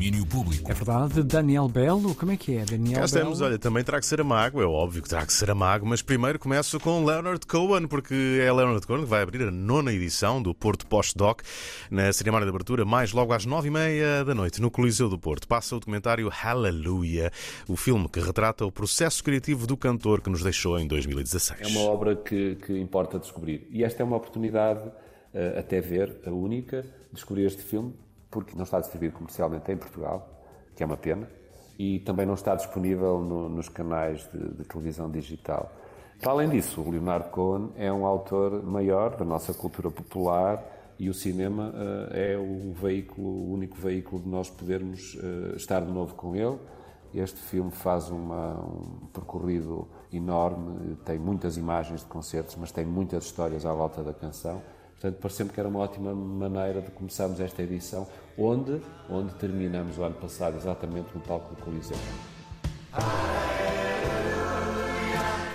Domínio público. É verdade, Daniel Belo, como é que é? Daniel Cá estamos, Belo? olha, também terá que ser Amago, é óbvio que terá que ser Amago, mas primeiro começo com Leonard Cohen, porque é Leonard Cohen que vai abrir a nona edição do Porto Post-Doc na cerimónia de abertura, mais logo às nove e meia da noite, no Coliseu do Porto. Passa o documentário Hallelujah, o filme que retrata o processo criativo do cantor que nos deixou em 2016. É uma obra que, que importa descobrir. E esta é uma oportunidade, eh, até ver, a única, de descobrir este filme, porque não está distribuído comercialmente em Portugal, que é uma pena, e também não está disponível no- nos canais de, de televisão digital. Para além disso, o Leonardo Cohen é um autor maior da nossa cultura popular e o cinema eh, é o veículo, o único veículo de nós podermos eh, estar de novo com ele. Este filme faz uma- um percorrido enorme, tem muitas imagens de concertos, mas tem muitas histórias à volta da canção. Portanto, pareceu-me que era uma ótima maneira de começarmos esta edição, onde, onde terminamos o ano passado, exatamente no palco do Coliseu.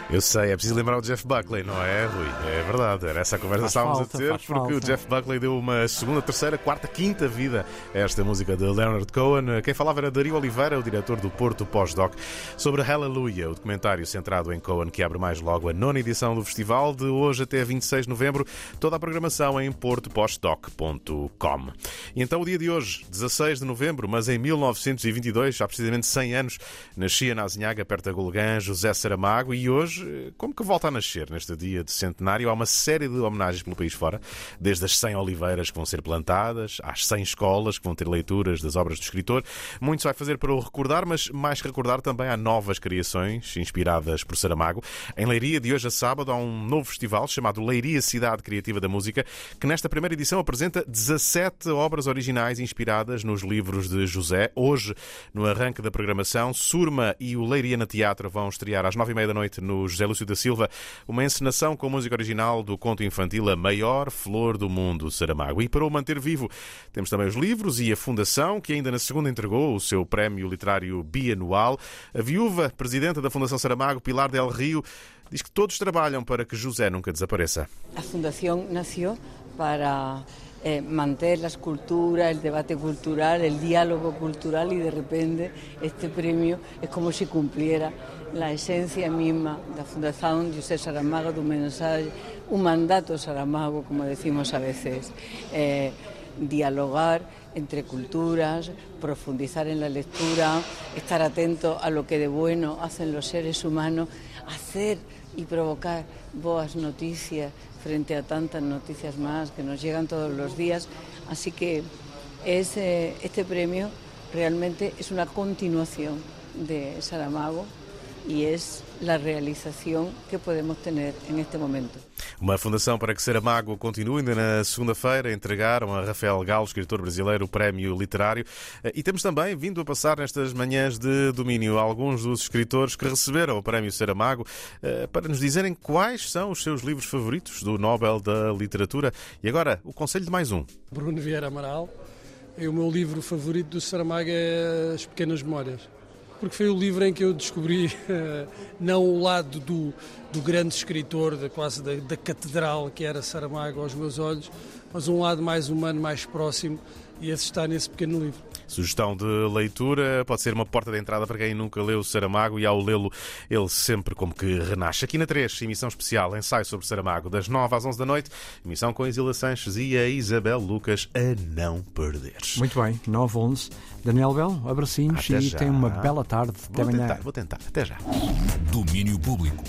Eu sei, é preciso lembrar o Jeff Buckley, não é, Rui? É verdade, era essa a conversa que estávamos falta, a ter, porque o falta. Jeff Buckley deu uma segunda, terceira, quarta, quinta vida a esta música de Leonard Cohen. Quem falava era Dario Oliveira, o diretor do Porto Pós-Doc, sobre Hallelujah, o documentário centrado em Cohen, que abre mais logo a nona edição do festival, de hoje até 26 de novembro. Toda a programação em portopostdoc.com. E então o dia de hoje, 16 de novembro, mas em 1922, há precisamente 100 anos, nascia na Azinhaga, perto da Golgã, José Saramago, e hoje, como que volta a nascer neste dia de centenário? Há uma série de homenagens pelo país fora, desde as 100 oliveiras que vão ser plantadas, às 100 escolas que vão ter leituras das obras do escritor. Muito se vai fazer para o recordar, mas mais recordar também há novas criações inspiradas por Saramago. Em Leiria, de hoje a sábado, há um novo festival chamado Leiria Cidade Criativa da Música, que nesta primeira edição apresenta 17 obras originais inspiradas nos livros de José. Hoje, no arranque da programação, Surma e o Leiria na Teatro vão estrear às nove e meia da noite no José Lúcio da Silva, uma encenação com música original do conto infantil A Maior Flor do Mundo, Saramago. E para o manter vivo, temos também os livros e a Fundação, que ainda na segunda entregou o seu prémio literário bianual. A viúva, presidenta da Fundação Saramago, Pilar Del Rio, diz que todos trabalham para que José nunca desapareça. La fundación nació para eh, mantener las culturas, el debate cultural, el diálogo cultural y de repente este premio es como si cumpliera la esencia misma de la Fundación José Saramago, de un mensaje, un mandato Saramago, como decimos a veces. eh, dialogar entre culturas, profundizar en la lectura, estar atento a lo que de bueno hacen los seres humanos, hacer y provocar boas noticias frente a tantas noticias más que nos llegan todos los días. Así que es, eh, este premio realmente es una continuación de Saramago y es la realización que podemos tener en este momento. Uma fundação para que Saramago continue. Ainda na segunda-feira entregaram a Rafael Galo, escritor brasileiro, o prémio literário. Eh, E temos também vindo a passar nestas manhãs de domínio alguns dos escritores que receberam o prémio Saramago eh, para nos dizerem quais são os seus livros favoritos do Nobel da Literatura. E agora, o conselho de mais um. Bruno Vieira Amaral. E o meu livro favorito do Saramago é As Pequenas Memórias. Porque foi o livro em que eu descobri eh, não o lado do, do grande escritor, da, quase da, da catedral que era Saramago aos meus olhos, mas um lado mais humano, mais próximo, e esse está nesse pequeno livro. Sugestão de leitura pode ser uma porta de entrada para quem nunca leu Saramago e ao lê-lo ele sempre como que renasce. Aqui na 3, emissão especial, ensaio sobre Saramago, das 9 às 11 da noite, emissão com a Isila Sanches e a Isabel Lucas a não perderes. Muito bem, 9, 11. Daniel Belo, abracinhos Até e já. tenha uma bela tarde. Até Vou amanhã. tentar, vou tentar. Até já. Domínio público.